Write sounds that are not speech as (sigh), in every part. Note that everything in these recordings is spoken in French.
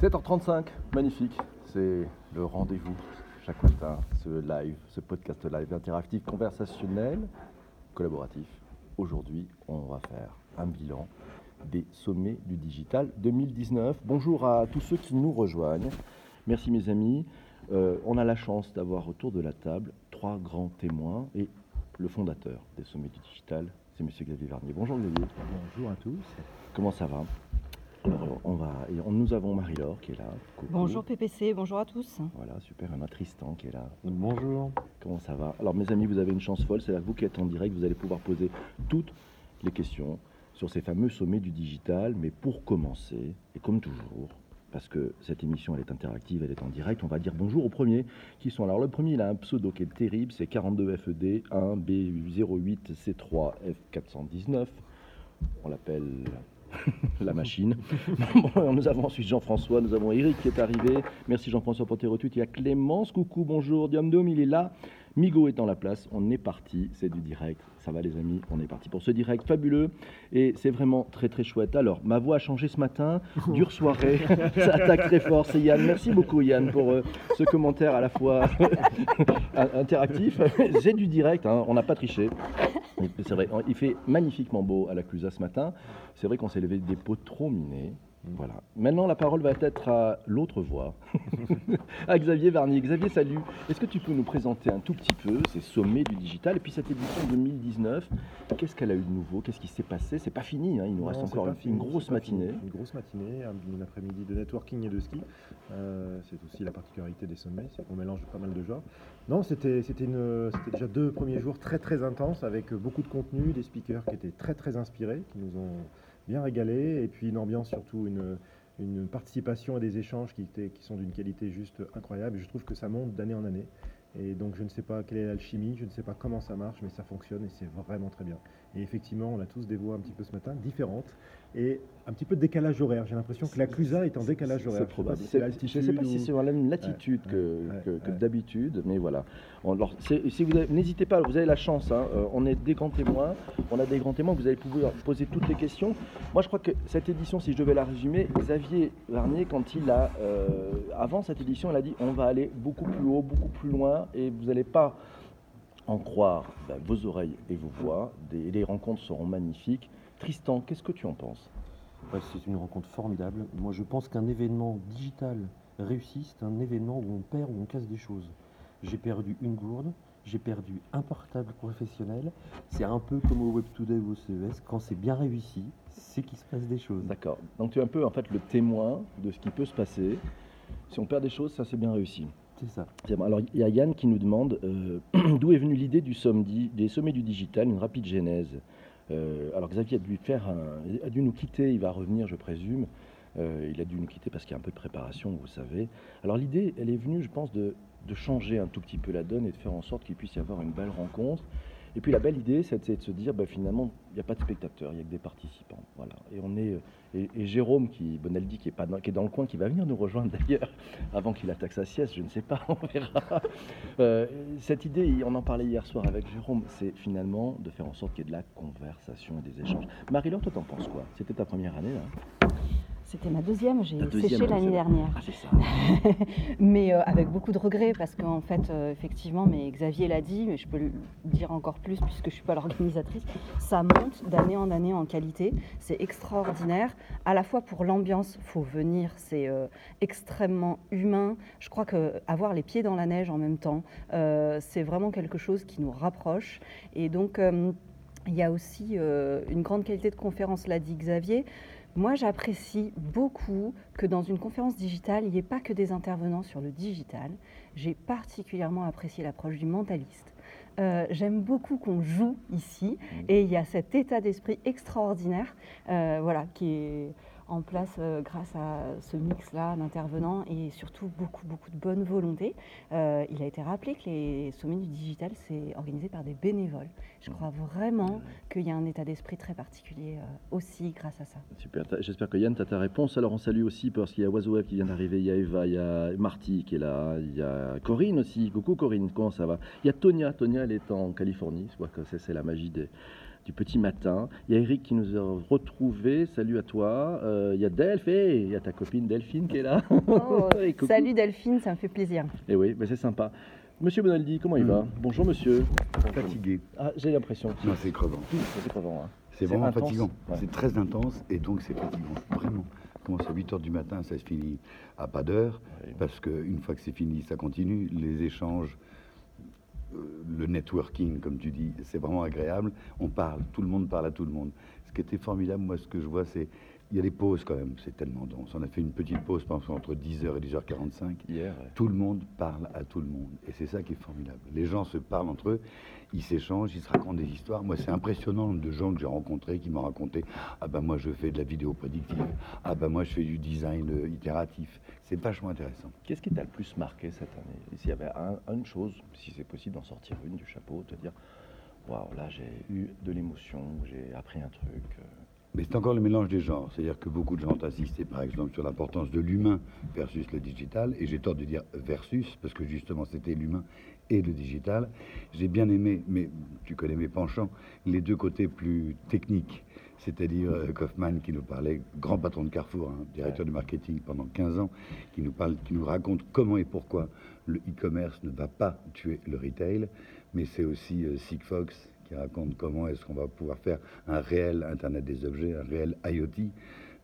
7h35, magnifique. C'est le rendez-vous chaque matin, ce live, ce podcast live interactif, conversationnel, collaboratif. Aujourd'hui, on va faire un bilan des sommets du digital 2019. Bonjour à tous ceux qui nous rejoignent. Merci mes amis. Euh, on a la chance d'avoir autour de la table trois grands témoins et le fondateur des sommets du digital, c'est Monsieur Xavier Vernier. Bonjour Xavier. Bonjour à tous. Comment ça va? Alors, on va, et on- nous avons Marie-Laure qui est là. Coucou. Bonjour PPC, bonjour à tous. Voilà, super. On a Tristan qui est là. Bonjour. Comment ça va? Alors, mes amis, vous avez une chance folle. C'est à vous qui êtes en direct. Vous allez pouvoir poser toutes les questions sur ces fameux sommets du digital. Mais pour commencer, et comme toujours, parce que cette émission elle est interactive, elle est en direct, on va dire bonjour aux premiers qui sont là. Alors, le premier, il a un pseudo qui est terrible c'est 42FED 1 B08 C3 F419. On l'appelle (laughs) la machine. (laughs) Nous avons ensuite Jean-François, nous avons Eric qui est arrivé. Merci Jean-François pour tes retweets. Il y a Clémence, coucou, bonjour. Diamdom, il est là. Migo est en la place. On est parti. C'est du direct. Ça va les amis, on est parti pour ce direct fabuleux. Et c'est vraiment très très chouette. Alors, ma voix a changé ce matin. (laughs) Dure soirée. (laughs) Ça attaque très fort. C'est Yann. Merci beaucoup Yann pour euh, ce commentaire à la fois (laughs) interactif. C'est du direct, hein. on n'a pas triché. C'est vrai, il fait magnifiquement beau à la Clusa ce matin. C'est vrai qu'on s'est levé des pots trop minés. Voilà. Maintenant, la parole va être à l'autre voix, (laughs) à Xavier Varnier. Xavier, salut. Est-ce que tu peux nous présenter un tout petit peu ces sommets du digital et puis cette édition 2019 Qu'est-ce qu'elle a eu de nouveau? Qu'est-ce qui s'est passé? C'est pas fini, hein, il nous reste Non, encore une, fini, une grosse fini. matinée. Une grosse matinée, un, après-midi de networking et de ski. Euh, c'est aussi la particularité des sommets, c'est qu'on mélange pas mal de genres. Non, c'était déjà deux premiers jours très très intenses avec beaucoup de contenu, des speakers qui étaient très très inspirés, qui nous ont bien régalé, et puis une ambiance surtout, une, participation et des échanges qui, qui sont d'une qualité juste incroyable. Je trouve que ça monte d'année en année. Et donc je ne sais pas quelle est l'alchimie, je ne sais pas comment ça marche, mais ça fonctionne et c'est vraiment très bien. Et effectivement, on a tous des voix un petit peu ce matin, différentes, et un petit peu de décalage horaire. J'ai l'impression que la Clusa est en décalage horaire. C'est probable. Je ne sais pas si c'est sur la même latitude Ouais, que, ouais, que- que ouais. d'habitude, mais voilà. On- alors, c'est- si vous n'hésitez pas, vous avez la chance. hein, euh, on est des grands témoins. On a des grands témoins. Vous allez pouvoir poser toutes les questions. Moi, je crois que cette édition, si je devais la résumer, Xavier Varnier, quand il a, euh, avant cette édition, il a dit on va aller beaucoup plus haut, beaucoup plus loin, et vous n'allez pas en croire ben, vos oreilles et vos voix. Des- les rencontres seront magnifiques. Tristan, qu'est-ce que tu en penses? Ouais, c'est une rencontre formidable. Moi, je pense qu'un événement digital réussi, c'est un événement où on perd ou on casse des choses. J'ai perdu une gourde, j'ai perdu un portable professionnel. C'est un peu comme au Web Today ou au CES. Quand c'est bien réussi, c'est qu'il se passe des choses. D'accord. Donc tu es un peu en fait le témoin de ce qui peut se passer. Si on perd des choses, ça c'est bien réussi. C'est ça. Alors il y a Yann qui nous demande euh, (clears throat) d'où est venue l'idée du des sommets du digital, une rapide genèse. Euh, alors Xavier a dû faire un- a dû nous quitter, il va revenir je présume. Euh, il a dû nous quitter parce qu'il y a un peu de préparation, vous savez. Alors l'idée, elle est venue, je pense, de changer un tout petit peu la donne et de faire en sorte qu'il puisse y avoir une belle rencontre. Et puis la belle idée, c'est de se dire, bah, finalement, il n'y a pas de spectateurs, il n'y a que des participants. Voilà. Et on est et, et Jérôme, qui Bonaldi, qui est, pas dans, qui est dans le coin, qui va venir nous rejoindre (laughs) d'ailleurs, avant qu'il attaque sa sieste, je ne sais pas, (laughs) on verra. Euh, cette idée, on en parlait hier soir avec Jérôme, c'est finalement de faire en sorte qu'il y ait de la conversation et des échanges. Marie-Laure, toi, t'en penses quoi? C'était ta première année, là C'était ma deuxième, j'ai deuxième, séché l'année dernière. Ah, c'est ça. (laughs) mais euh, avec beaucoup de regrets parce qu'en fait, euh, effectivement, mais Xavier l'a dit, mais je peux le dire encore plus puisque je ne suis pas l'organisatrice, ça monte d'année en année en qualité. C'est extraordinaire, à la fois pour l'ambiance, faut venir, c'est euh, extrêmement humain. Je crois que avoir les pieds dans la neige en même temps, c'est vraiment quelque chose qui nous rapproche. Et donc, il y a aussi une grande qualité de conférence, l'a dit Xavier. Moi, j'apprécie beaucoup que dans une conférence digitale, il n'y ait pas que des intervenants sur le digital. J'ai particulièrement apprécié l'approche du mentaliste. Euh, J'aime beaucoup qu'on joue ici et il y a cet état d'esprit extraordinaire euh, voilà, qui est en place euh, grâce à ce mix-là d'intervenants et surtout beaucoup, beaucoup de bonne volonté. Euh, il a été rappelé que les sommets du digital, c'est organisé par des bénévoles. Je crois vraiment qu'il y a un état d'esprit très particulier euh, aussi grâce à ça. Super, j'espère que Yann, tu as ta réponse. Alors on salue aussi parce qu'il y a Oiseau qui vient d'arriver, il y a Eva, il y a Marty qui est là, il y a Corinne aussi. Coucou Corinne, comment ça va? Il y a Tonia, Tonia elle est en Californie, je vois que c'est la magie des, du petit matin. Il y a Eric qui nous a retrouvés. Salut à toi. Euh, il y a Delph, et il y a ta copine Delphine qui est là. Oh, (laughs) salut Delphine, ça me fait plaisir. Et oui, mais c'est sympa. Monsieur Bonaldi, comment il Mm. va? Bonjour monsieur. Fatigué. Ah, j'ai l'impression. Non, c'est crevant. C'est crevant, hein. C'est vraiment intense. fatigant. Ouais. C'est très intense et donc c'est fatigant. Vraiment. Ça commence à 8 h du matin, ça se finit à pas d'heure. Ouais. Parce qu'une fois que c'est fini, ça continue. Les échanges, le networking, comme tu dis, c'est vraiment agréable. On parle, tout le monde parle à tout le monde. Ce qui était formidable, moi, ce que je vois, c'est. Il y a des pauses quand même, c'est tellement dense. On a fait une petite pause, exemple, entre 10h et 10h45. Hier. Tout le monde parle à tout le monde. Et c'est ça qui est formidable. Les gens se parlent entre eux, ils s'échangent, ils se racontent des histoires. Moi, c'est impressionnant de gens que j'ai rencontrés qui m'ont raconté Ah ben moi, je fais de la vidéo prédictive. Ah ben moi, je fais du design euh, itératif. C'est vachement intéressant. Qu'est-ce qui t'a le plus marqué cette année? S'il y avait un- une chose, si c'est possible d'en sortir une du chapeau, te dire Waouh, là j'ai eu de l'émotion, j'ai appris un truc. euh, Mais c'est encore le mélange des genres. C'est-à-dire que beaucoup de gens ont insisté, par exemple, sur l'importance de l'humain versus le digital. Et j'ai tort de dire versus, parce que justement, c'était l'humain et le digital. J'ai bien aimé, mais tu connais mes penchants, les deux côtés plus techniques. C'est-à-dire euh, Kaufman qui nous parlait, grand patron de Carrefour, hein, directeur du marketing pendant 15 ans, qui nous, parle, qui nous raconte comment et pourquoi le e-commerce ne va pas tuer le retail. Mais c'est aussi euh, Sigfox qui raconte comment est-ce qu'on va pouvoir faire un réel Internet des objets, un réel IoT,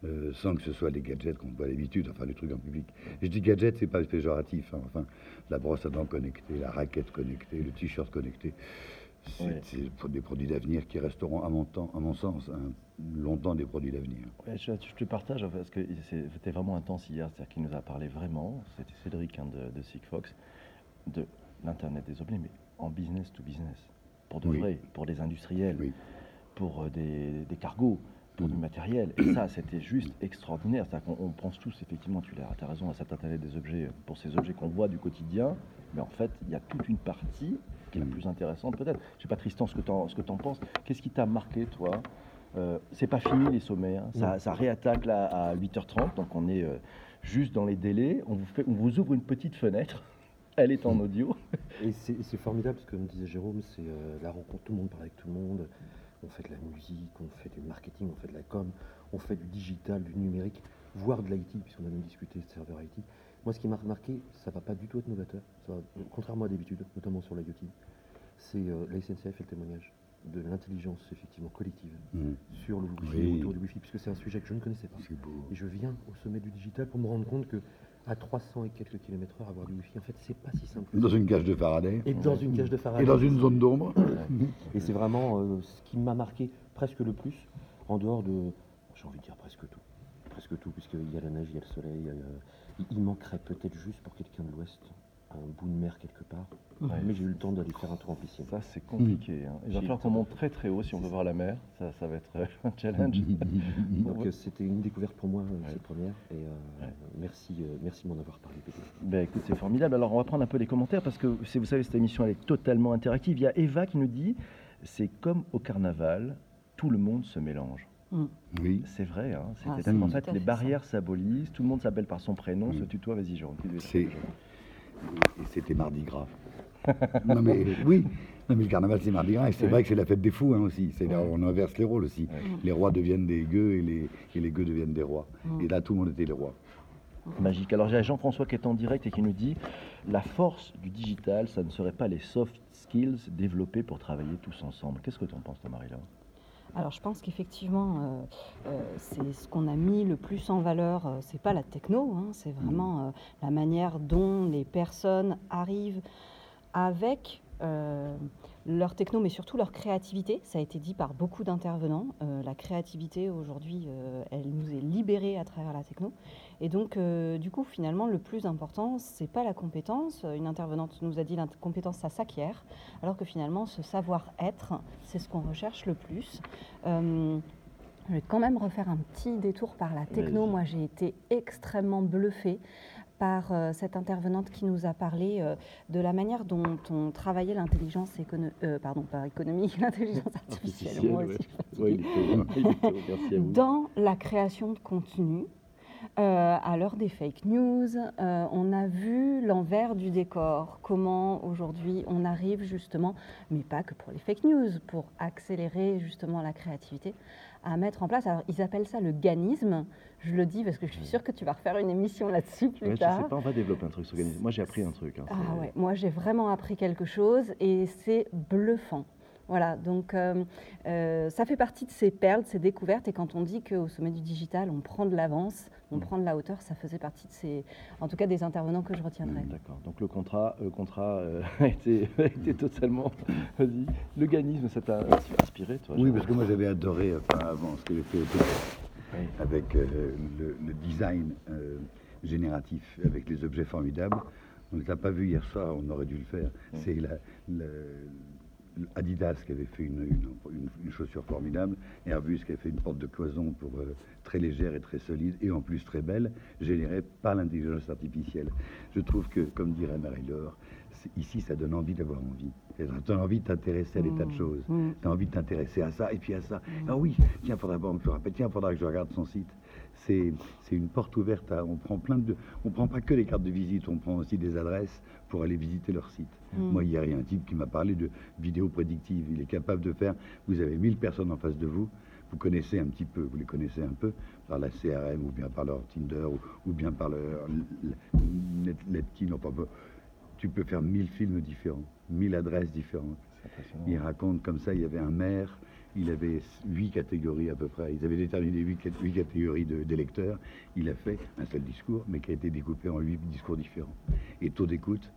euh, sans que ce soit des gadgets qu'on voit d'habitude, enfin des trucs en public. Et je dis gadget, c'est pas péjoratif, hein, enfin la brosse à dents connectée, la raquette connectée, le t-shirt connecté. C'est pour des produits d'avenir qui resteront, à mon, temps, à mon sens, hein, longtemps des produits d'avenir. Ouais, je, je te partage parce que c'était vraiment intense hier, c'est-à-dire qu'il nous a parlé vraiment, c'était Cédric hein, de, de Sigfox, de l'Internet des objets, mais en business to business, pour de Oui. vrai, pour des industriels, Oui. pour euh, des, des cargos, pour du Mhm. matériel. Et ça, c'était juste extraordinaire. C'est-à-dire qu'on pense tous, effectivement, tu as, raison, à cet Internet des objets, pour ces objets qu'on voit du quotidien, mais en fait, il y a toute une partie qui est la Mhm. plus intéressante peut-être. Je sais pas, Tristan, ce que tu en, penses. Qu'est-ce qui t'a marqué, toi? Euh, c'est pas fini les sommets, hein. ça, ça réattaque là à 8h30, donc on est euh, juste dans les délais. On vous, fait, on vous ouvre une petite fenêtre, elle est en audio. Et c'est c'est formidable, parce que comme disait Jérôme, c'est euh, la rencontre, tout le monde parle avec tout le monde. On fait de la musique, on fait du marketing, on fait de la com, on fait du digital, du numérique, voire de l'IT, puisqu'on a même discuté de serveur IT. Moi, ce qui m'a remarqué, ça va pas du tout être novateur, ça va- contrairement à d'habitude, notamment sur l'IoT. C'est euh, la SNCF et le témoignage de l'intelligence effectivement collective Mhm. sur le Wi-Fi, Oui. autour du Wi-Fi, puisque c'est un sujet que je ne connaissais pas. C'est beau. Et je viens au sommet du digital pour me rendre compte que à 300 et quelques kilomètres heure, avoir du Wi-Fi, en fait, c'est pas si simple. Dans une cage de Faraday Et dans une cage de Faraday. et dans une zone d'ombre. Et c'est vraiment euh, ce qui m'a marqué presque le plus, en dehors de, j'ai envie de dire presque tout. Presque tout, puisqu'il y a la neige, il y a le soleil. euh, il- il manquerait peut-être juste pour quelqu'un de l'Ouest un bout de mer quelque part. Ouais. Mais j'ai eu le temps d'aller faire un tour en piscine. Ça, c'est compliqué. hein. Il va falloir qu'on monte très très haut si on veut voir la mer. Ça, ça va être euh, (laughs) un challenge. (laughs) Donc euh, c'était une découverte pour moi, euh, Ouais. cette première. Et euh, Ouais. merci, euh, merci de m'en avoir parlé. Ben, écoute, c'est formidable. Alors, on va prendre un peu les commentaires parce que, vous savez, cette émission, elle est totalement interactive. Il y a Eva qui nous dit c'est comme au carnaval, tout le monde se mélange. Oui. C'est vrai, hein. Ah, tout fait, les barrières s'abolissent, tout le monde s'appelle par son prénom, Oui. se tutoie, vas-y, Jérôme. C'est-. Et c'était mardi gras. (laughs) non mais oui, non mais le carnaval c'est mardi gras et c'est Oui. vrai que c'est la fête des fous hein, aussi. C'est là, Ouais. on inverse les rôles aussi. Les rois deviennent des gueux et les, et les gueux deviennent des rois. Et là tout le monde était les rois. Magique. Alors, j'ai Jean-François qui est en direct et qui nous dit la force du digital, ça ne serait pas les soft skills développés pour travailler tous ensemble. Qu'est-ce que tu en penses, toi, Marie-Laure? Alors je pense qu'effectivement, euh, euh, c'est ce qu'on a mis le plus en valeur, euh, c'est pas la techno, hein, c'est vraiment euh, la manière dont les personnes arrivent avec leur techno, mais surtout leur créativité. Ça a été dit par beaucoup d'intervenants. Euh, la créativité aujourd'hui, euh, elle nous est libérée à travers la techno. Et donc, euh, du coup, finalement, le plus important, c'est pas la compétence. Une intervenante nous a dit la compétence, ça s'acquiert, alors que finalement, ce savoir-être, c'est ce qu'on recherche le plus. Je vais quand même refaire un petit détour par la techno. Moi, j'ai été extrêmement bluffée par euh, cette intervenante qui nous a parlé euh, de la manière dont on travaillait l'intelligence écono- euh, pardon, pas économique, (laughs) l'intelligence artificielle. moi ouais. aussi, il il merci à vous. Dans la création de contenu, Euh, à l'heure des fake news, euh, on a vu l'envers du décor, comment aujourd'hui on arrive justement, mais pas que pour les fake news, pour accélérer justement la créativité, à mettre en place, alors ils appellent ça le ganisme, je le dis parce que je suis sûre que tu vas refaire une émission là-dessus plus Ouais, je tard. sais pas, on va développer un truc sur l'organisme. Moi, j'ai appris un truc. hein, Ah ouais, moi j'ai vraiment appris quelque chose et c'est bluffant. Voilà, donc euh, euh, ça fait partie de ces perles, de ces découvertes. Et quand on dit qu'au sommet du digital, on prend de l'avance, on Mm. prend de la hauteur, ça faisait partie de ces, en tout cas des intervenants que je retiendrai. Hmm, D'accord. Donc le contrat, le contrat euh, (laughs) a, été, a été totalement. (laughs) Vas-y. Le ganisme, ça t'a inspiré, toi Oui, parce que moi j'avais adoré enfin, avant ce que j'ai fait Oui. avec euh, le, le design euh, génératif, avec les objets formidables. On ne l'a pas vu hier soir, on aurait dû le faire. Mm. C'est la- Adidas qui avait fait une, une- une- une chaussure formidable, Airbus qui avait fait une porte de cloison pour, euh, très légère et très solide, et en plus très belle, générée par l'intelligence artificielle. Je trouve que, comme dirait Marie-Laure, ici ça donne envie d'avoir envie. Tu as envie de t'intéresser à des tas de Mm. choses. Mm. Tu as envie de t'intéresser à ça et puis à ça. Ah oui, tiens, faudra faire rappeler, tiens, faudra que je regarde son site. C'est, c'est une porte ouverte. à- on prend plein de, on prend pas que les cartes de visite, on prend aussi des adresses pour aller visiter leur site. Mm. Moi, hier, il y a un type qui m'a parlé de vidéo prédictive. Il est capable de faire. Vous avez 1000 personnes en face de vous. Vous connaissez un petit peu, vous les connaissez un peu par la CRM ou bien par leur Tinder ou, ou bien par leur bon, tu peux faire 1000 films différents, 1000 adresses différentes. Il raconte comme ça, il y avait un maire, il avait huit catégories à peu près. Ils avaient déterminé huit, huit catégories de- d'électeurs. Il a fait un seul discours, mais qui a été découpé en huit discours différents. Et taux d'écoute,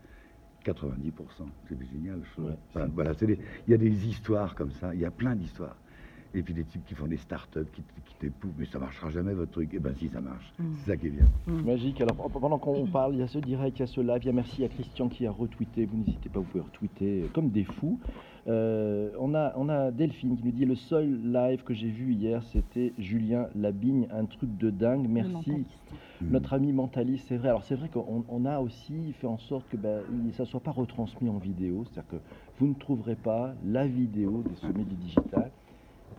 90%. C'est génial. je trouve. Ouais, Enfin, c'est- voilà, des- il y a des histoires comme ça, il y a plein d'histoires. Et puis des types qui font des start-up, qui, qui t'épouvent, mais ça marchera jamais votre truc. Eh ben si, ça marche. Mm. C'est ça qui est bien. Magique. Alors pendant qu'on parle, il y a ce direct, il y a ce live, il y a merci à Christian qui a retweeté. Vous n'hésitez pas, vous pouvez retweeter euh, comme des fous. Euh, on, a, on a Delphine qui nous dit le seul live que j'ai vu hier, c'était Julien Labigne, un truc de dingue. Merci. mentaliste. Notre ami mentaliste, c'est vrai. Alors c'est vrai qu'on on a aussi fait en sorte que ben, ça ne soit pas retransmis en vidéo. C'est-à-dire que vous ne trouverez pas la vidéo des sommets du digital.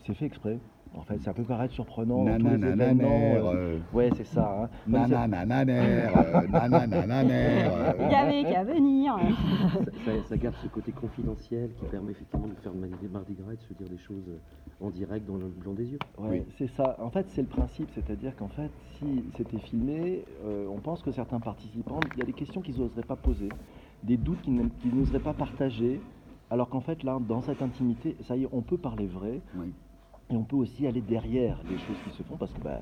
C'est fait exprès. En fait, ça peut paraître surprenant euh, Ouais, c'est ça. hein. Nananananer, euh, euh, qu'à venir. (laughs) Ça, garde ce côté confidentiel qui permet effectivement de faire Mardi Mardi Gras et de se dire des choses euh, en direct dans le blanc des yeux. Ouais, Oui. c'est ça. En fait, c'est le principe, c'est-à-dire qu'en fait, si c'était filmé, euh, on pense que certains participants, il y a des questions qu'ils n'oseraient pas poser, des doutes qu'ils n'oseraient pas partager, alors qu'en fait, là, dans cette intimité, ça y est, on peut parler vrai, Oui. Et on peut aussi aller derrière les choses qui se font, parce que bah,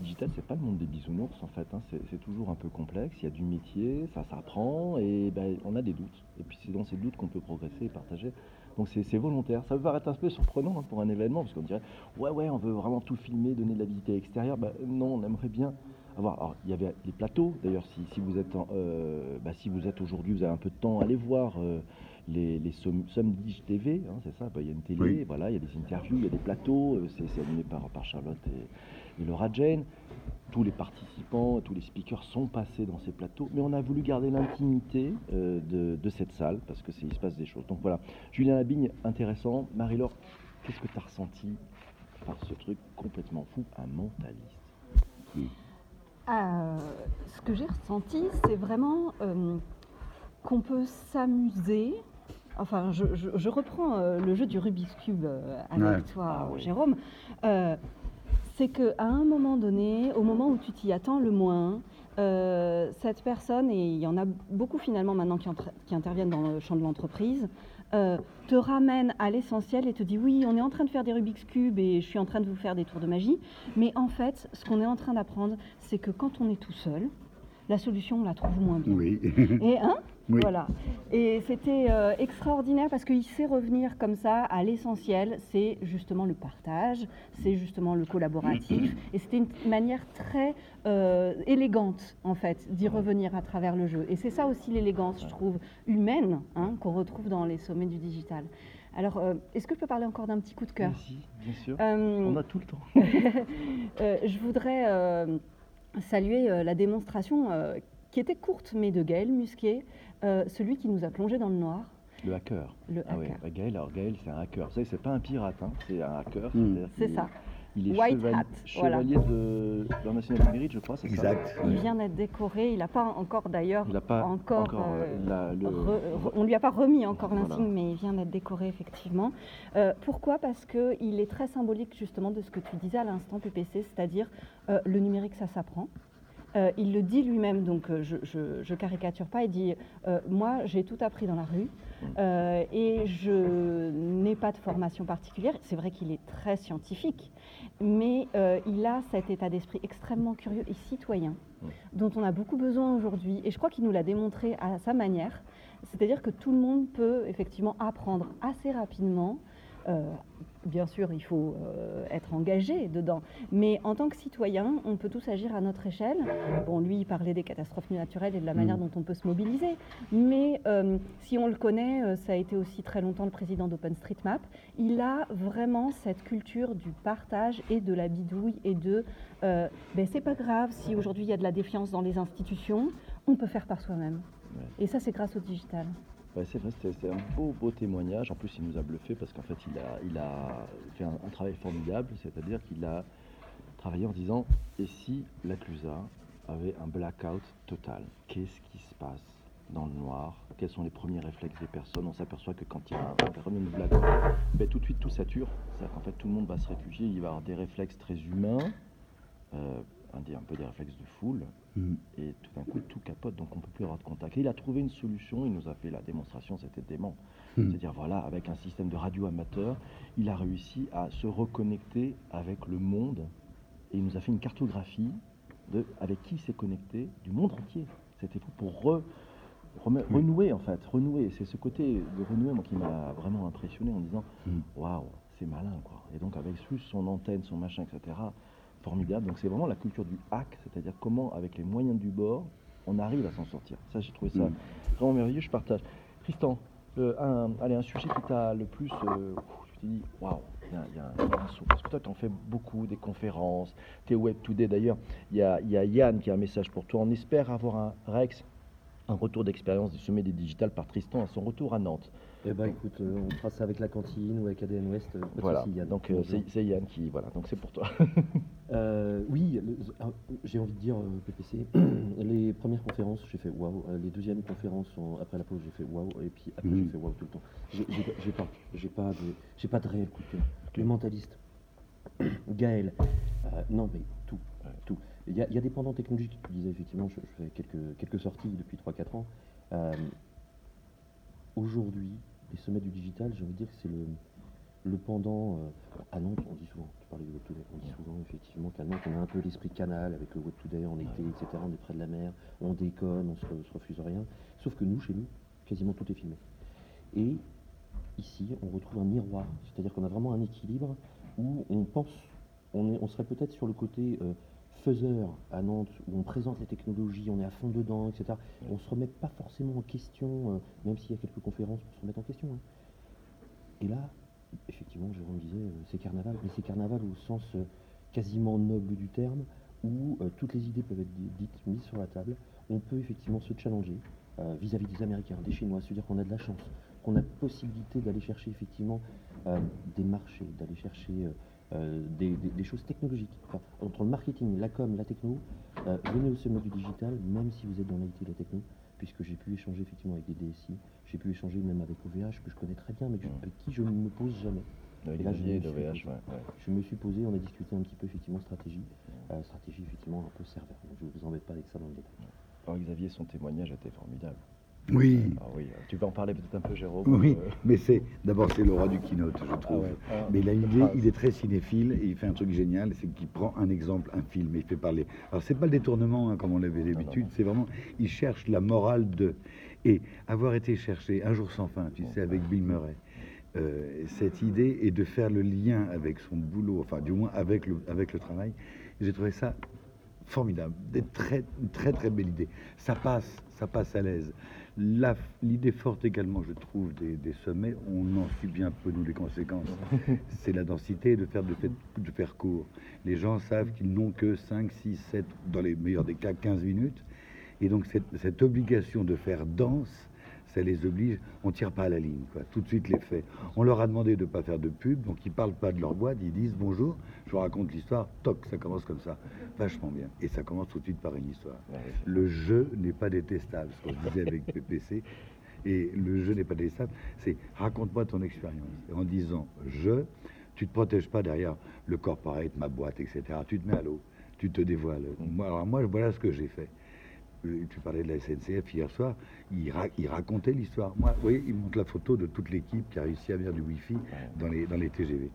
digital, c'est pas le monde des bisounours, en fait. hein. C'est toujours un peu complexe, il y a du métier, ça s'apprend, et ben, on a des doutes. Et puis c'est dans ces doutes qu'on peut progresser et partager. Donc c'est volontaire. Ça peut paraître un peu surprenant hein, pour un événement, parce qu'on dirait, ouais, ouais, on veut vraiment tout filmer, donner de la visite à l'extérieur. Bah, non, on aimerait bien avoir. Alors, il y avait les plateaux, d'ailleurs, si, si vous êtes, euh, bah, si vous êtes aujourd'hui, vous avez un peu de temps, allez voir euh, les, les Somdige TV, hein, c'est ça, bah, il y a une télé, Oui. voilà, il y a des interviews, il y a des plateaux, euh, c'est animé par, par Charlotte et, et Laura Jane. Tous les participants, tous les speakers sont passés dans ces plateaux, mais on a voulu garder l'intimité euh, de, de cette salle parce que c'est- il se passe des choses. Donc voilà, Julien Labigne, intéressant. Marie-Laure, qu'est-ce que tu as ressenti par ce truc complètement fou, un mentaliste? Euh, ce que j'ai ressenti, c'est vraiment euh, qu'on peut s'amuser. Enfin, je, je- je reprends euh, le jeu du Rubik's Cube euh, avec Ouais. toi, Ah oui. Jérôme. Euh, c'est qu'à un moment donné, au moment où tu t'y attends le moins, euh, cette personne, et il y en a beaucoup finalement maintenant qui, interviennent dans le champ de l'entreprise, euh, te ramène à l'essentiel et te dit oui, on est en train de faire des Rubik's Cube et je suis en train de vous faire des tours de magie. Mais en fait, ce qu'on est en train d'apprendre, c'est que quand on est tout seul, la solution, on la trouve moins bien. Oui. Et hein Oui. Voilà. Et c'était euh, extraordinaire parce qu'il sait revenir comme ça à l'essentiel, c'est justement le partage, c'est justement le collaboratif. Et c'était une manière très euh, élégante, en fait, d'y revenir à travers le jeu. Et c'est ça aussi l'élégance, je trouve, humaine, hein, qu'on retrouve dans les sommets du digital. Alors, euh, est-ce que je peux parler encore d'un petit coup de cœur? Merci, bien sûr. On a tout le temps. (laughs) je voudrais saluer la démonstration qui était courte, mais de Gaël Musquet, euh, celui qui nous a plongé dans le noir, Le hacker. le Ah hacker. Gaël, alors Gaël, c'est un hacker. Vous savez, c'est pas un pirate, hein, c'est un hacker. Mm. c'est-à-dire C'est ça. Il est White chevalier, hat, voilà. chevalier de national du mérite, je crois, c'est ça Exact. Il vient d'être décoré. Il n'a pas encore d'ailleurs Il n'a pas encore. encore, euh, euh, la- le- re- re- on lui a pas remis encore Voilà. l'insigne, mais il vient d'être décoré effectivement. Euh, pourquoi? Parce qu'il est très symbolique justement de ce que tu disais à l'instant, PPC, c'est-à-dire euh, le numérique, ça s'apprend. Euh, il le dit lui-même, donc euh, je, je, je caricature pas. Il dit euh, Moi, j'ai tout appris dans la rue et je n'ai pas de formation particulière. C'est vrai qu'il est très scientifique, mais il a cet état d'esprit extrêmement curieux et citoyen dont on a beaucoup besoin aujourd'hui. Et je crois qu'il nous l'a démontré à sa manière. C'est-à-dire que tout le monde peut effectivement apprendre assez rapidement. Bien sûr, il faut euh, être engagé dedans. Mais en tant que citoyen, on peut tous agir à notre échelle. Bon, lui, il parlait des catastrophes naturelles et de la manière dont on peut se mobiliser. Mais euh, si on le connaît, euh, ça a été aussi très longtemps le président d'OpenStreetMap. Il a vraiment cette culture du partage et de la bidouille et de euh, ben, c'est pas grave si aujourd'hui il y a de la défiance dans les institutions, on peut faire par soi-même. Et ça, c'est grâce au digital. Ouais, c'est vrai, c'était un beau, beau témoignage. En plus, il nous a bluffé parce qu'en fait, il a, il a fait un, travail formidable. C'est-à-dire qu'il a travaillé en disant Et si l'Aclusa avait un blackout total? Qu'est-ce qui se passe dans le noir? Quels sont les premiers réflexes des personnes? On s'aperçoit que quand il y a un phénomène de blackout, ben, tout de suite tout sature. C'est-à-dire qu'en fait, tout le monde va se réfugier. Il va avoir des réflexes très humains, euh, un peu des réflexes de foule Mm. et tout d'un coup tout capote, donc on peut plus avoir de contact. Et il a trouvé une solution, il nous a fait la démonstration, c'était dément. Mm. C'est-à-dire voilà, avec un système de radio amateur, il a réussi à se reconnecter avec le monde et il nous a fait une cartographie de avec qui il s'est connecté du monde entier. C'était fou pour re- renouer en fait, renouer. C'est ce côté de renouer moi, qui m'a vraiment impressionné en disant Mm. waouh, c'est malin quoi. Et donc avec son antenne, son machin, etc. Formidable. Donc c'est vraiment la culture du hack, c'est-à-dire comment avec les moyens du bord on arrive à s'en sortir. Ça j'ai trouvé ça Mm. vraiment merveilleux. Je partage. Tristan, euh, un, allez, un sujet qui t'a le plus, euh, tu t'es dit waouh, il y a, y un, il y a un saut. Parce que toi tu en fais beaucoup des conférences, t'es Web Today d'ailleurs. Il y a, il y a Yann qui a un message pour toi. On espère avoir un Rex. Un retour d'expérience du sommet des digitales par Tristan à son retour à Nantes. Eh ben écoute, euh, on fera ça avec la cantine ou avec ADN Ouest. euh, Voilà. Yann. Donc euh, c'est c'est Yann qui voilà. Donc c'est pour toi. (laughs) Oui, euh, j'ai envie de dire, PPC, (clears throat) les premières conférences, j'ai fait waouh. Les deuxièmes conférences, en- après la pause, j'ai fait waouh. Et puis après, Mhm. j'ai fait waouh tout le temps. J'ai pas- j'ai pas, j'ai pas, de, réel coup de cœur. Le mentaliste, (clears throat) Gaël, non mais tout, tout. Il y, y a des pendants technologiques, tu disais effectivement, je, je fais quelques, quelques sorties depuis 3-4 ans. Aujourd'hui, les sommets du digital, j'ai envie de dire que c'est le, le pendant euh, à Nantes, on dit souvent, tu parlais du Web Today, on dit souvent effectivement qu'à Nantes, on a un peu l'esprit canal avec le Web Today en été, etc. On est près de la mer, on déconne, on se, se refuse rien. Sauf que nous, chez nous, quasiment tout est filmé. Et ici, on retrouve un miroir, c'est-à-dire qu'on a vraiment un équilibre où on pense, on, est, on serait peut-être sur le côté euh, faiseur à Nantes, où on présente les technologies, on est à fond dedans, etc. On se remet pas forcément en question, euh, même s'il y a quelques conférences pour se remettre en question. hein. Et là, effectivement, Jérôme disait, euh, c'est carnaval, mais c'est carnaval au sens euh, quasiment noble du terme, où toutes les idées peuvent être di- dites, mises sur la table. On peut effectivement se challenger vis-à-vis des Américains, des Chinois, se dire qu'on a de la chance, qu'on a possibilité d'aller chercher effectivement des marchés, d'aller chercher euh, des, des- des choses technologiques. Enfin, entre le marketing, la com, la techno, euh, venez au sommet du digital, même si vous êtes dans l'IT et la techno, puisque j'ai pu échanger effectivement avec des DSI, j'ai pu échanger même avec OVH, que je connais très bien, mais que je- Mm. avec qui je ne me pose jamais. Avec Et là, je me suis ouais. Je me suis posé, on a discuté un petit peu effectivement stratégie, euh, stratégie effectivement un peu serveur. Donc, je ne vous embête pas avec ça dans le détail. Alors, Xavier, son témoignage était formidable. Oui, Ah oui, tu vas en parler peut-être un peu, Jérôme. oui, euh, mais c'est d'abord c'est le roi du keynote, je Ah trouve. ouais. Ah, Mais il une idée, phrase. il est très cinéphile et il fait un truc génial, c'est qu'il prend un exemple, un film et il fait parler. Alors c'est pas le détournement hein, comme on l'avait d'habitude, c'est vraiment, il cherche la morale de et avoir été chercher un jour sans fin, tu sais, avec Bill Murray. euh, cette idée est de faire le lien avec son boulot, enfin du moins avec le, avec le travail. J'ai trouvé ça formidable, des très, une très très belle idée. Ça passe, ça passe à l'aise. La- L'idée forte également, je trouve, des, des sommets, on en subit un peu nous les conséquences. (laughs) C'est la densité de faire, de, fait- de faire court. Les gens savent qu'ils n'ont que 5, 6, 7, dans les meilleurs des cas, 15 minutes. Et donc cette, cette obligation de faire dense, ça les oblige, on tire pas à la ligne, quoi. tout de suite les faits. On leur a demandé de ne pas faire de pub, donc ils parlent pas de leur boîte, ils disent bonjour, je vous raconte l'histoire, toc, ça commence comme ça, vachement bien. Et ça commence tout de suite par une histoire. Le jeu n'est pas détestable, ce qu'on disait avec (laughs) PPC, et le jeu n'est pas détestable, c'est raconte-moi ton expérience. En disant je, tu te protèges pas derrière le corporate, ma boîte, etc. Tu te mets à l'eau, tu te dévoiles. Moi, alors moi, voilà ce que j'ai fait. Euh, Tu parlais de la SNCF hier soir, il, ra- il racontait l'histoire. Moi, vous voyez, il montre la photo de toute l'équipe qui a réussi à venir du Wi-Fi dans les, dans les TGV.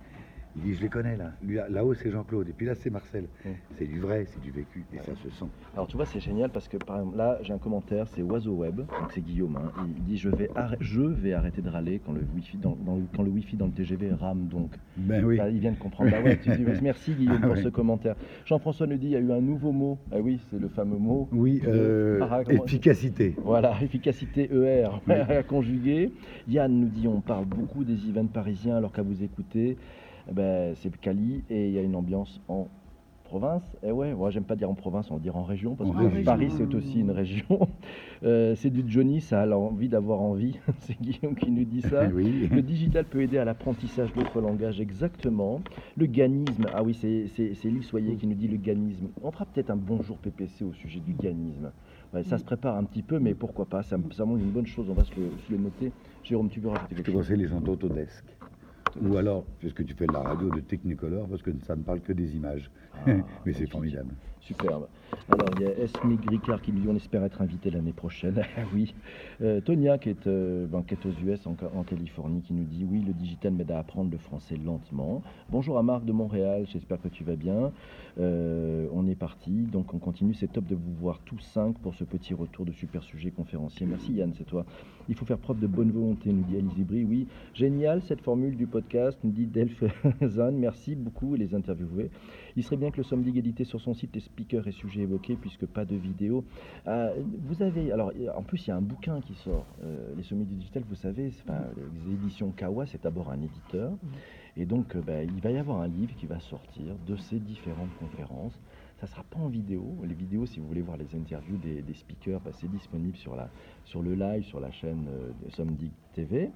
Il dit, je les connais là. Là-haut, c'est Jean-Claude. Et puis là, c'est Marcel. Ouais. C'est du vrai, c'est du vécu. Et ça se sent. Alors tu vois, c'est génial parce que par exemple, là, j'ai un commentaire, c'est Oiseau Web, donc c'est Guillaume. hein. Il dit je vais, je vais arrêter de râler quand le wifi dans, quand le wifi dans le TGV rame donc. Ben oui. Là, il vient de comprendre. Bah ouais, tu dis, (laughs) merci Guillaume Ah pour ouais. ce commentaire. Jean-François nous dit il y a eu un nouveau mot. Ah oui, c'est le fameux mot. Oui, euh, Ah, comment- efficacité. Voilà, efficacité ER à (laughs) conjuguer. Yann nous dit on parle beaucoup des events parisiens alors qu'à vous écouter, ben, c'est Cali et il y a une ambiance en province. Et ouais, moi j'aime pas dire en province, on va dire en région parce En que région. Paris c'est aussi une région. (laughs) Euh, c'est du Johnny, ça a envie d'avoir envie. (laughs) c'est Guillaume qui nous dit ça. oui. Le digital peut aider à l'apprentissage d'autres langages, exactement. Le ganisme, ah oui, c'est Lise Soyer qui nous dit le ganisme. On fera peut-être un bonjour PPC au sujet du ganisme. Ouais, ça se prépare un petit peu, mais pourquoi pas, ça, ça montre une bonne chose, on va se le, se le noter. Jérôme, tu veux rajouter Je quelque te chose? conseille les gens d'Autodesk. Ou alors, puisque tu fais de la radio, de Technicolor, parce que ça ne parle que des images. Ah, (laughs) Mais c'est formidable. Superbe. Alors, il y a Esme Ricard qui dit on espère être invité l'année prochaine. (laughs) Ah oui. Euh, Tonia, qui est, euh, ben, aux US, en, en Californie, qui nous dit oui, le digital m'aide à apprendre le français lentement. Bonjour à Marc de Montréal, j'espère que tu vas bien. Euh, on est parti, donc on continue. C'est top de vous voir tous cinq pour ce petit retour de super sujet conférencier. Merci Yann, c'est toi. Il faut faire preuve de bonne volonté, nous dit Alice Ibry. Oui, génial cette formule du podcast, nous dit Delph Zan. Merci beaucoup les interviewés. Il serait bien que le somme d'égalité sur son site, les speakers et sujets évoqués, puisque pas de vidéo. Euh, vous avez, alors en plus il y a un bouquin qui sort, euh, les sommets du digital, vous savez, enfin, les éditions Kawa, c'est d'abord un éditeur, et donc euh, bah, il va y avoir un livre qui va sortir de ces différentes conférences. Ça sera pas en vidéo. Les vidéos, si vous voulez voir les interviews des, des speakers, bah, c'est disponible sur, la, sur le live, sur la chaîne de Somdig TV.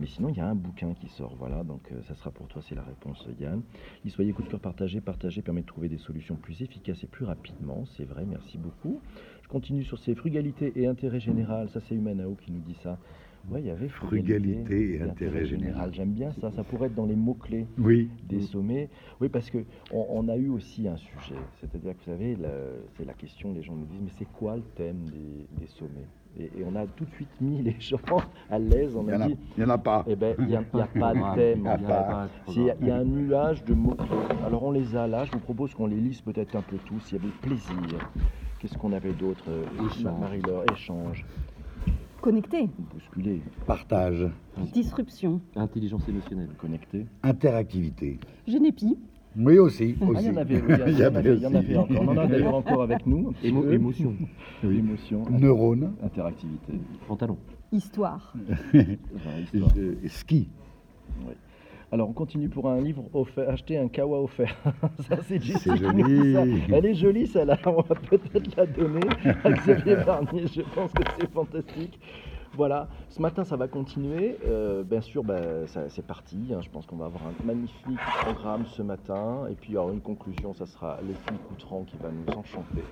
Mais sinon, il y a un bouquin qui sort. Voilà, donc euh, ça sera pour toi, c'est la réponse, Yann. Y soyez coup de cœur partagé. Partager permet de trouver des solutions plus efficaces et plus rapidement. C'est vrai, merci beaucoup. Je continue sur ces frugalités et intérêt général. Ça, c'est Humanao qui nous dit ça. Ouais, il y avait Frugalité et intérêt général. J'aime bien ça. Ça pourrait être dans les mots-clés Oui. des sommets. Oui, parce que on, a eu aussi un sujet. C'est-à-dire que vous savez, c'est la question, les gens nous disent, mais c'est quoi le thème des, des sommets? Et, et on a tout de suite mis (laughs) les gens à l'aise. On Il a n'y en, a- dit, il y en a pas. eh ben, il n'y a, il y a pas de thème. Il y a Il y un nuage de mots-clés. Alors on les a là, je vous propose qu'on les lise peut-être un peu tous, il y avait plaisir. Qu'est-ce qu'on avait d'autre euh, Échange. Marie-Laure, échange, Connecté, bousculer, Partage. disruption, Intelligence émotionnelle. connecter. Interactivité. génépi, Oui, aussi. Ah, il aussi. y en avait, oui, il y, en- (laughs) avait, il y en avait aussi. encore. On en a d'ailleurs encore avec nous. (laughs) Émo- émotion. (laughs) Oui. Émotion, Neurone. interactivité, Pantalon. histoire, enfin, histoire. Euh, ski. Alors, on continue pour un livre offert, acheter un kawa offert. ça, c'est ça. joli. Elle est jolie, celle-là. On va peut-être la donner à Xavier Barnier. Je pense que c'est fantastique. Voilà, ce matin ça va continuer. Euh, bien sûr, ben, ça- c'est parti. hein. Je pense qu'on va avoir un magnifique programme ce matin. Et puis il y aura une conclusion, ça sera Leslie Coutran qui va nous enchanter.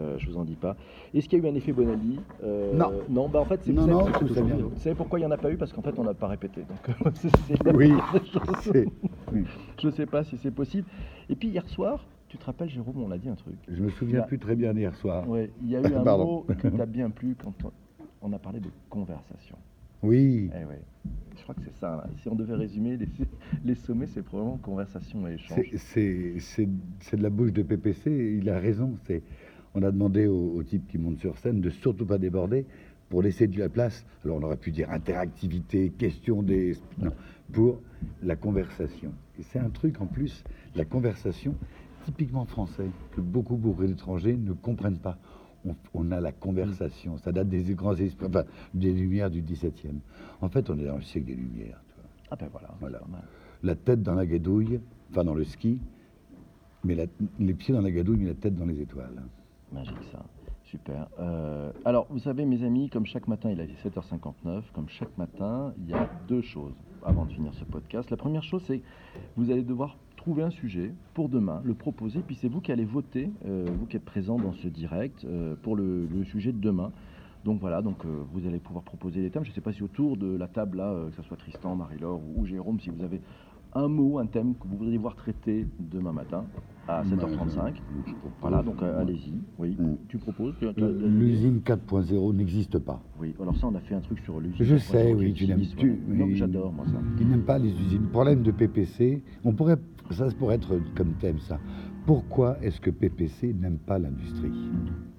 Euh, je vous en dis pas. Est-ce qu'il y a eu un effet Bonali Euh, Non. Non, bah en fait, c'est Non, non, tout bien. Vous savez pourquoi il n'y en a pas eu? Parce qu'en fait, on n'a pas répété. Donc, (laughs) c'est- c'est- Oui. (laughs) je C'est- je ne sais pas si c'est possible. Et puis hier soir, tu te rappelles, Jérôme, on a dit un truc. Je me souviens Là. plus très bien d'hier soir. Ouais, il y a eu (laughs) un mot que tu as bien plu quand on, a parlé de conversation. Oui. Eh ouais. Je crois que c'est ça. Si on devait résumer les, (laughs) les sommets, c'est probablement conversation et échange. C'est- de la bouche de PPC, il a raison. c'est- On a demandé au, au type qui monte sur scène de surtout pas déborder pour laisser de la place. Alors on aurait pu dire interactivité, question des... Non, pour la conversation. Et c'est un truc en plus, la conversation, typiquement français, que beaucoup, beaucoup d'étrangers ne comprennent pas. On, on a la conversation, ça date des grands esprits, enfin, des Lumières du XVIIe. En fait, on est dans le siècle des Lumières. tu vois. Ah ben voilà, Voilà. la tête dans la gadouille, enfin dans le ski, mais la- les pieds dans la gadouille, mais la tête dans les étoiles. Magique ça. Super. Euh, alors, vous savez, mes amis, comme chaque matin, il est 7h59, comme chaque matin, il y a deux choses avant de finir ce podcast. La première chose, c'est que vous allez devoir trouver un sujet pour demain, le proposer, puis c'est vous qui allez voter, euh, vous qui êtes présent dans ce direct, euh, pour le, sujet de demain. Donc voilà, donc euh, vous allez pouvoir proposer des thèmes. Je ne sais pas si autour de la table là, que ce soit Tristan, Marie-Laure ou Jérôme, si vous avez un mot, un thème que vous voudriez voir traité demain matin à 7h35. Voilà, donc euh, allez-y. Oui, Mm. tu proposes tu tu as- Euh, L'usine 4.0 n'existe pas. Oui, alors ça, on a fait un truc sur l'usine. Je sais, oui, tu n'aimes utilise, tu. Non, oui. J'adore, moi, ça. Qui n'aiment pas les usines. Problème de PPC, on pourrait, ça pourrait être comme thème ça. Pourquoi est-ce que PPC n'aime pas l'industrie?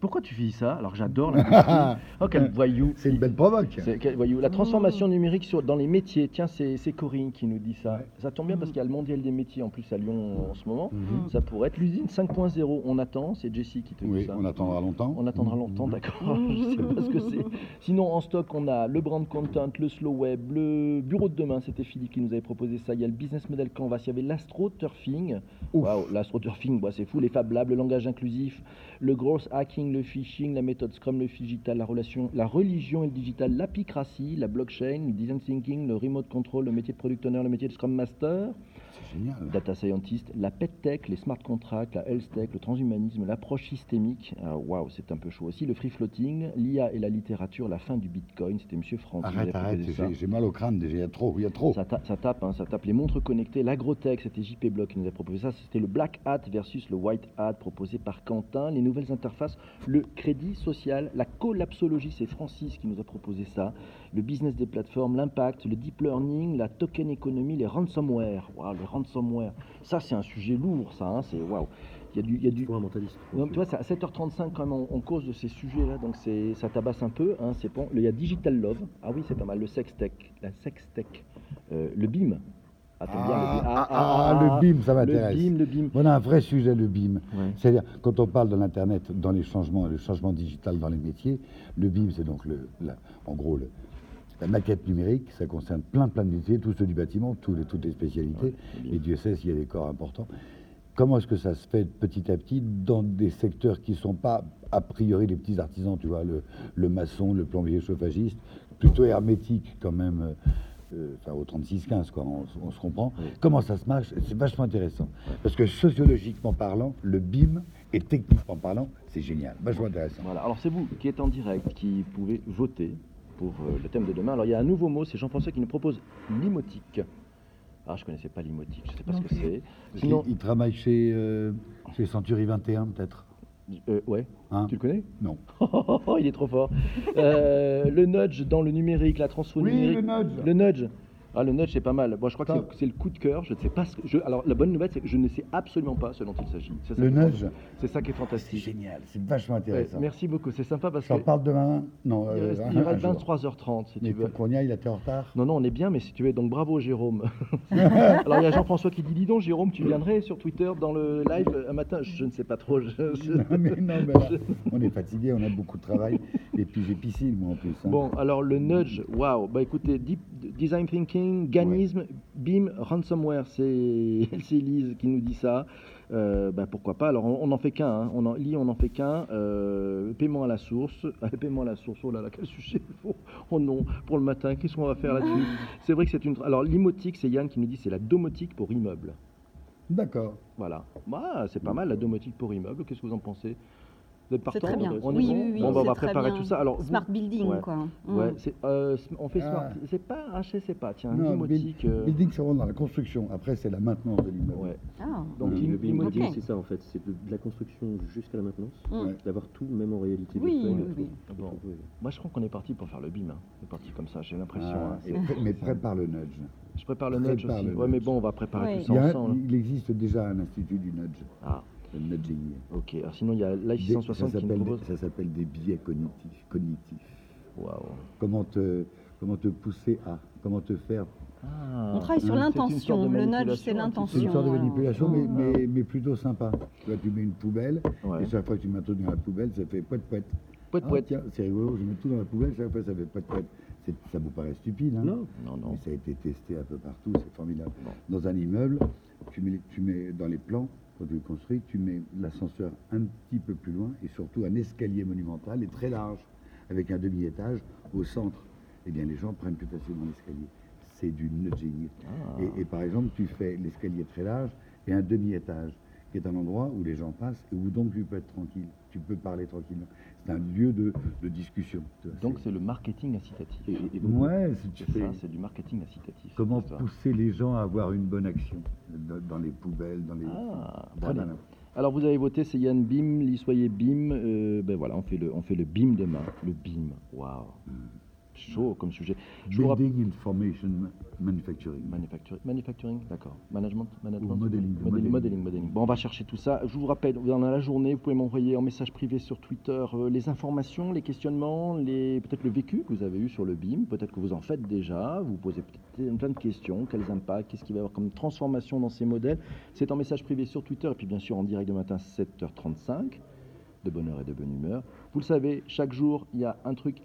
Pourquoi tu fais ça Alors j'adore l'industrie. (laughs) oh, quel voyou. C'est une belle provoque. Quel voyou. La transformation numérique sur, dans les métiers, tiens, c'est Corinne qui nous dit ça. Ouais. Ça tombe bien parce qu'il y a le mondial des métiers en plus à Lyon en ce moment. Mhm. Ça pourrait être l'usine 5.0. On attend, c'est Jessie qui te dit Oui, ça. on attendra longtemps. On attendra longtemps, d'accord. (laughs) Je sais pas ce que c'est. (laughs) Sinon, en stock, on a le brand content, le slow web, le bureau de demain. C'était Philippe qui nous avait proposé ça. Il y a le business model canvas. Il y avait l'astroturfing. Waouh, l'astroturfing, bah, c'est fou. Les Fab Labs, le langage inclusif, le growth hacking, le phishing, la méthode Scrum, le digital, la relation, la religion et le digital, l'apicratie, la blockchain, le design thinking, le remote control, le métier de product owner, le métier de Scrum master génial. data scientist, la pet tech, les smart contracts, la health tech, le transhumanisme, l'approche systémique. Ah, Waouh, c'est un peu chaud aussi. Le free floating, l'IA et la littérature, la fin du bitcoin. C'était Monsieur Franck. Arrête, arrête, j'ai mal au crâne déjà, il y a trop, il y a trop. Ça, ta- ça tape, hein, ça tape les montres connectées, l'agrotech, c'était JP Block qui nous a proposé ça. C'était le Black Hat versus le White Hat proposé par Quentin. Les nouvelles interfaces, le crédit social, la collapsologie, c'est Francis qui nous a proposé ça. Le business des plateformes, l'impact, le deep learning, la token économie, les ransomware. Waouh, les ransomware. Ça, c'est un sujet lourd, ça. hein, c'est waouh. Il y a du, il y a du, mentaliste. donc, tu vois, c'est à 7h35 quand même, on, on cause de ces sujets-là, donc c'est, ça tabasse un peu. Hein, c'est bon. Il y a Digital Love, ah oui, c'est pas mal. Le Sextech, la Sextech, euh, le BIM. Ah, t'aimes bien le BIM Ah, ah, ah, le BIM, ça m'intéresse. Le BIM, le BIM. Voilà un vrai sujet, le BIM. Ouais. C'est-à-dire, quand on parle de l'Internet dans les changements, le changement digital dans les métiers, le BIM, c'est donc, le, la- en gros, le- la maquette numérique. Ça concerne plein, plein de métiers, tous ceux du bâtiment, tous les, toutes les spécialités. Et Dieu sait s'il y a des corps importants. Comment est-ce que ça se fait petit à petit dans des secteurs qui ne sont pas, a priori, les petits artisans, tu vois, le, le maçon, le plombier chauffagiste, plutôt hermétique quand même, euh, euh, enfin au 36-15, quoi, on, on se comprend. Oui. Comment ça se marche? C'est vachement intéressant. Parce que sociologiquement parlant, le BIM, et techniquement parlant, c'est génial, vachement intéressant. Voilà. Alors c'est vous qui êtes en direct, qui pouvez voter pour euh, le thème de demain. Alors il y a un nouveau mot, c'est Jean-François qui nous propose limotique. Ah, je connaissais pas limotique, je sais pas Non ce que c'est. Il, Sinon, il travaille chez, euh, chez Century 21, peut-être euh, ouais, hein tu le connais? Non. (laughs) Il est trop fort. Euh, le nudge dans le numérique, la transfo numérique. nudge Le nudge. Ah, le nudge, c'est pas mal. Bon, je crois que c'est- c'est le coup de cœur. Je ne sais pas ce que. je- Alors, la bonne nouvelle, c'est que je ne sais absolument pas ce dont il s'agit. C'est Le nudge, C'est ça qui est c'est fantastique. génial, c'est vachement Ouais, intéressant. merci beaucoup. C'est sympa parce que. parle demain Non, Il euh, reste, il un reste jour. 23h30 si Mais tu veux. aille, là, t'es en retard? Non, non, on est bien, mais si tu veux, donc bravo Jérôme. (laughs) Alors il y a Jean-François qui dit Dis donc, Jérôme, tu viendrais sur Twitter dans le live un matin? Je, ne sais pas trop. je- Non, mais non, mais là, on est fatigué, on a beaucoup de travail. Et puis j'ai piscine, moi, en plus. hein. Bon, alors le nudge, waouh. Bah écoutez, deep, design thinking, ganisme, BIM, ransomware, c'est (laughs) Elise qui nous dit ça. Euh, bah, pourquoi pas? Alors on on n'en fait qu'un, hein. on en lit, on n'en fait qu'un. Euh, paiement à la source, (laughs) Ah, paiement à la source. Oh là là, quel sujet (laughs) Oh, oh non, pour le matin, qu'est-ce qu'on va faire là-dessus? C'est vrai que c'est une. Alors limotique, c'est Yann qui nous dit c'est la domotique pour immeuble. D'accord. Voilà. Bah, c'est pas mal la domotique pour immeuble. Qu'est-ce que vous en pensez? Vous êtes C'est partant très bien. On est Oui, bon oui, oui. Bon, bah, on va c'est très préparer bien. tout ça. Alors, vous- Smart building, Ouais. quoi. Mm. Ouais, c'est, euh, on fait smart. Ah. C'est pas, ah, je sais pas, tiens, Non, limotique. euh, Building, c'est vraiment dans la construction. Après, c'est la maintenance de l'immeuble. ouais. Ah. Donc, le. Ok. c'est ça en fait, c'est de, de la construction jusqu'à la maintenance, Mm. D'avoir tout même en réalité. Oui, virtuelle, oui, Bon. Moi, je crois qu'on est parti pour faire le BIM. hein. C'est parti comme ça, j'ai l'impression. Ah, hein. mais prépare le nudge. Je prépare le nudge prépare aussi. Ouais, mais bon, on va préparer Ouais. tout ça ensemble. il existe déjà un institut du nudge, Ah, nudging. ok. Alors, sinon, il y a Life Des- 660 ça qui nous s'appelle propose. des- ça s'appelle des biais cognitifs. cognitifs. Waouh. Comment te, comment te pousser à, comment te faire? Ah, On travaille sur l'intention. Le nudge, manipulation, c'est un petit peu. l'intention. C'est une sorte de manipulation, mais, Mm. mais, mais plutôt sympa. Tu vois, tu mets une poubelle, Ouais. et chaque fois que tu mets un truc dans la poubelle, ça fait poète poète. Poète, Ah, c'est rigolo, je mets tout dans la poubelle, chaque fois ça fait poète poète. C'est- Ça vous paraît stupide, hein? Non, Non, non. Mais ça a été testé un peu partout, c'est formidable. Bon. Dans un immeuble, tu mets, tu mets dans les plans, quand tu le construis, tu mets l'ascenseur un petit peu plus loin et surtout un escalier monumental et très large, avec un demi-étage au centre. Eh bien, les gens prennent plus facilement l'escalier. C'est du nudging. Ah. Et, et par exemple, tu fais l'escalier très large et un demi-étage, qui est un endroit où les gens passent et où donc tu peux être tranquille, tu peux parler tranquillement. C'est un lieu de, de discussion. Donc c'est- le marketing incitatif. et- et donc, ouais, c'est- du marketing incitatif. comment pousser les gens à avoir une bonne action dans, les poubelles, dans les. Ah, Très malin. Alors vous avez voté, c'est Yann Bim, Lissoyer Bim. euh, ben voilà, on fait le, on fait le Bim demain. Le Bim, waouh, chaud comme sujet. Building Information Manufacturing. Manufacturing, manufacturing d'accord. Management, management. Ou modeling, modeling, modeling. modeling, modeling. Bon, on va chercher tout ça. Je vous rappelle, dans la journée, vous pouvez m'envoyer en message privé sur Twitter euh, les informations, les questionnements, les peut-être le vécu que vous avez eu sur le BIM. Peut-être que vous en faites déjà. Vous posez peut-être plein de questions. Quels impacts Qu'est-ce qu'il va y avoir comme transformation dans ces modèles C'est en message privé sur Twitter et puis bien sûr en direct de matin 7h35 de bonne heure et de bonne humeur. Vous le savez, chaque jour, il y a un truc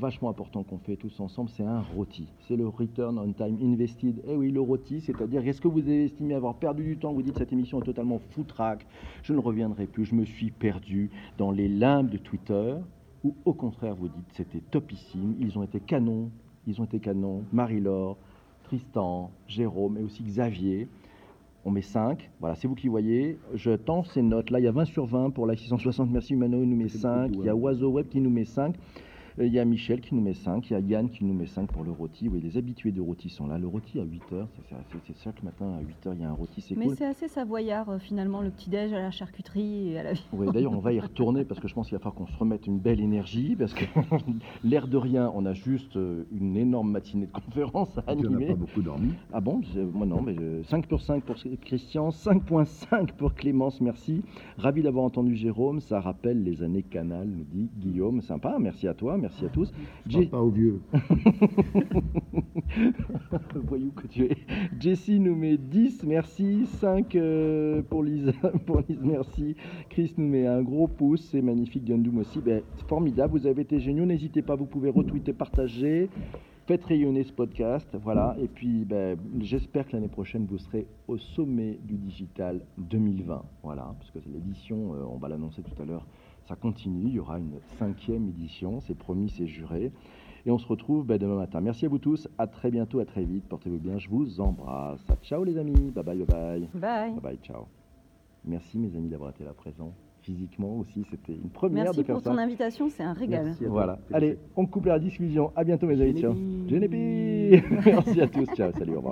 vachement important qu'on fait tous ensemble, c'est un ROTI. C'est le Return on Time Invested. Eh oui, le ROTI, c'est-à-dire, est-ce que vous avez estimé avoir perdu du temps? Vous dites, cette émission est totalement foutraque, je ne reviendrai plus, je me suis perdu dans les limbes de Twitter, ou au contraire, vous dites, c'était topissime, ils ont été canons, ils ont été canons, Marie-Laure, Tristan, Jérôme et aussi Xavier. On met 5, voilà, c'est vous qui voyez. Je tends ces notes. Là, il y a 20 sur 20 pour la 660. Merci Humano, il nous met C'est 5. beaucoup, Il y a ouais. Oiseau Web qui nous met 5. Euh, Il y a Michel qui nous met 5, il y a Yann qui nous met 5 pour le rôti. Oui, les habitués du rôti sont là. Le rôti à 8 heures, c'est- c'est c'est chaque matin à 8 heures, il y a un rôti, c'est Mais cool. c'est assez savoyard euh, finalement, le petit-déj à la charcuterie et à la Oui, d'ailleurs, on va y (laughs) retourner parce que je pense qu'il va falloir qu'on se remette une belle énergie parce que (laughs) l'air de rien, on a juste euh, une énorme matinée de conférence à Tu n'as animer. pas beaucoup dormi. Ah bon? Moi non, mais euh, 5 pour 5 pour Christian, 5.5 pour Clémence, merci. Ravi d'avoir entendu Jérôme, ça rappelle les années Canal, nous dit Guillaume. Sympa, merci à toi, merci à tous. Je pas aux vieux. (laughs) Voyou que tu es. Jessie nous met 10, merci. 5 euh, pour Lise, (laughs) pour Lise, merci. Chris nous met un gros pouce, c'est magnifique. Gundum aussi, ben, formidable, vous avez été géniaux. N'hésitez pas, vous pouvez retweeter, partager. Faites rayonner ce podcast, voilà. Et puis, ben, j'espère que l'année prochaine, vous serez au sommet du digital 2020, voilà. Parce que l'édition, euh, on va l'annoncer tout à l'heure, ça continue. Il y aura une cinquième édition, c'est promis, c'est juré. Et on se retrouve ben, demain matin. Merci à vous tous. À très bientôt, à très vite. Portez-vous bien. Je vous embrasse. Ciao les amis. Bye bye, bye bye. Bye. Bye bye, ciao. Merci mes amis d'avoir été là présents. Physiquement aussi, c'était une première Merci de faire pour ça. ton invitation, c'est un régal. Merci. Voilà. Allez, on coupe la discussion. À bientôt mes amis. Ciao. (laughs) Merci à tous. Ciao. Salut. Au revoir.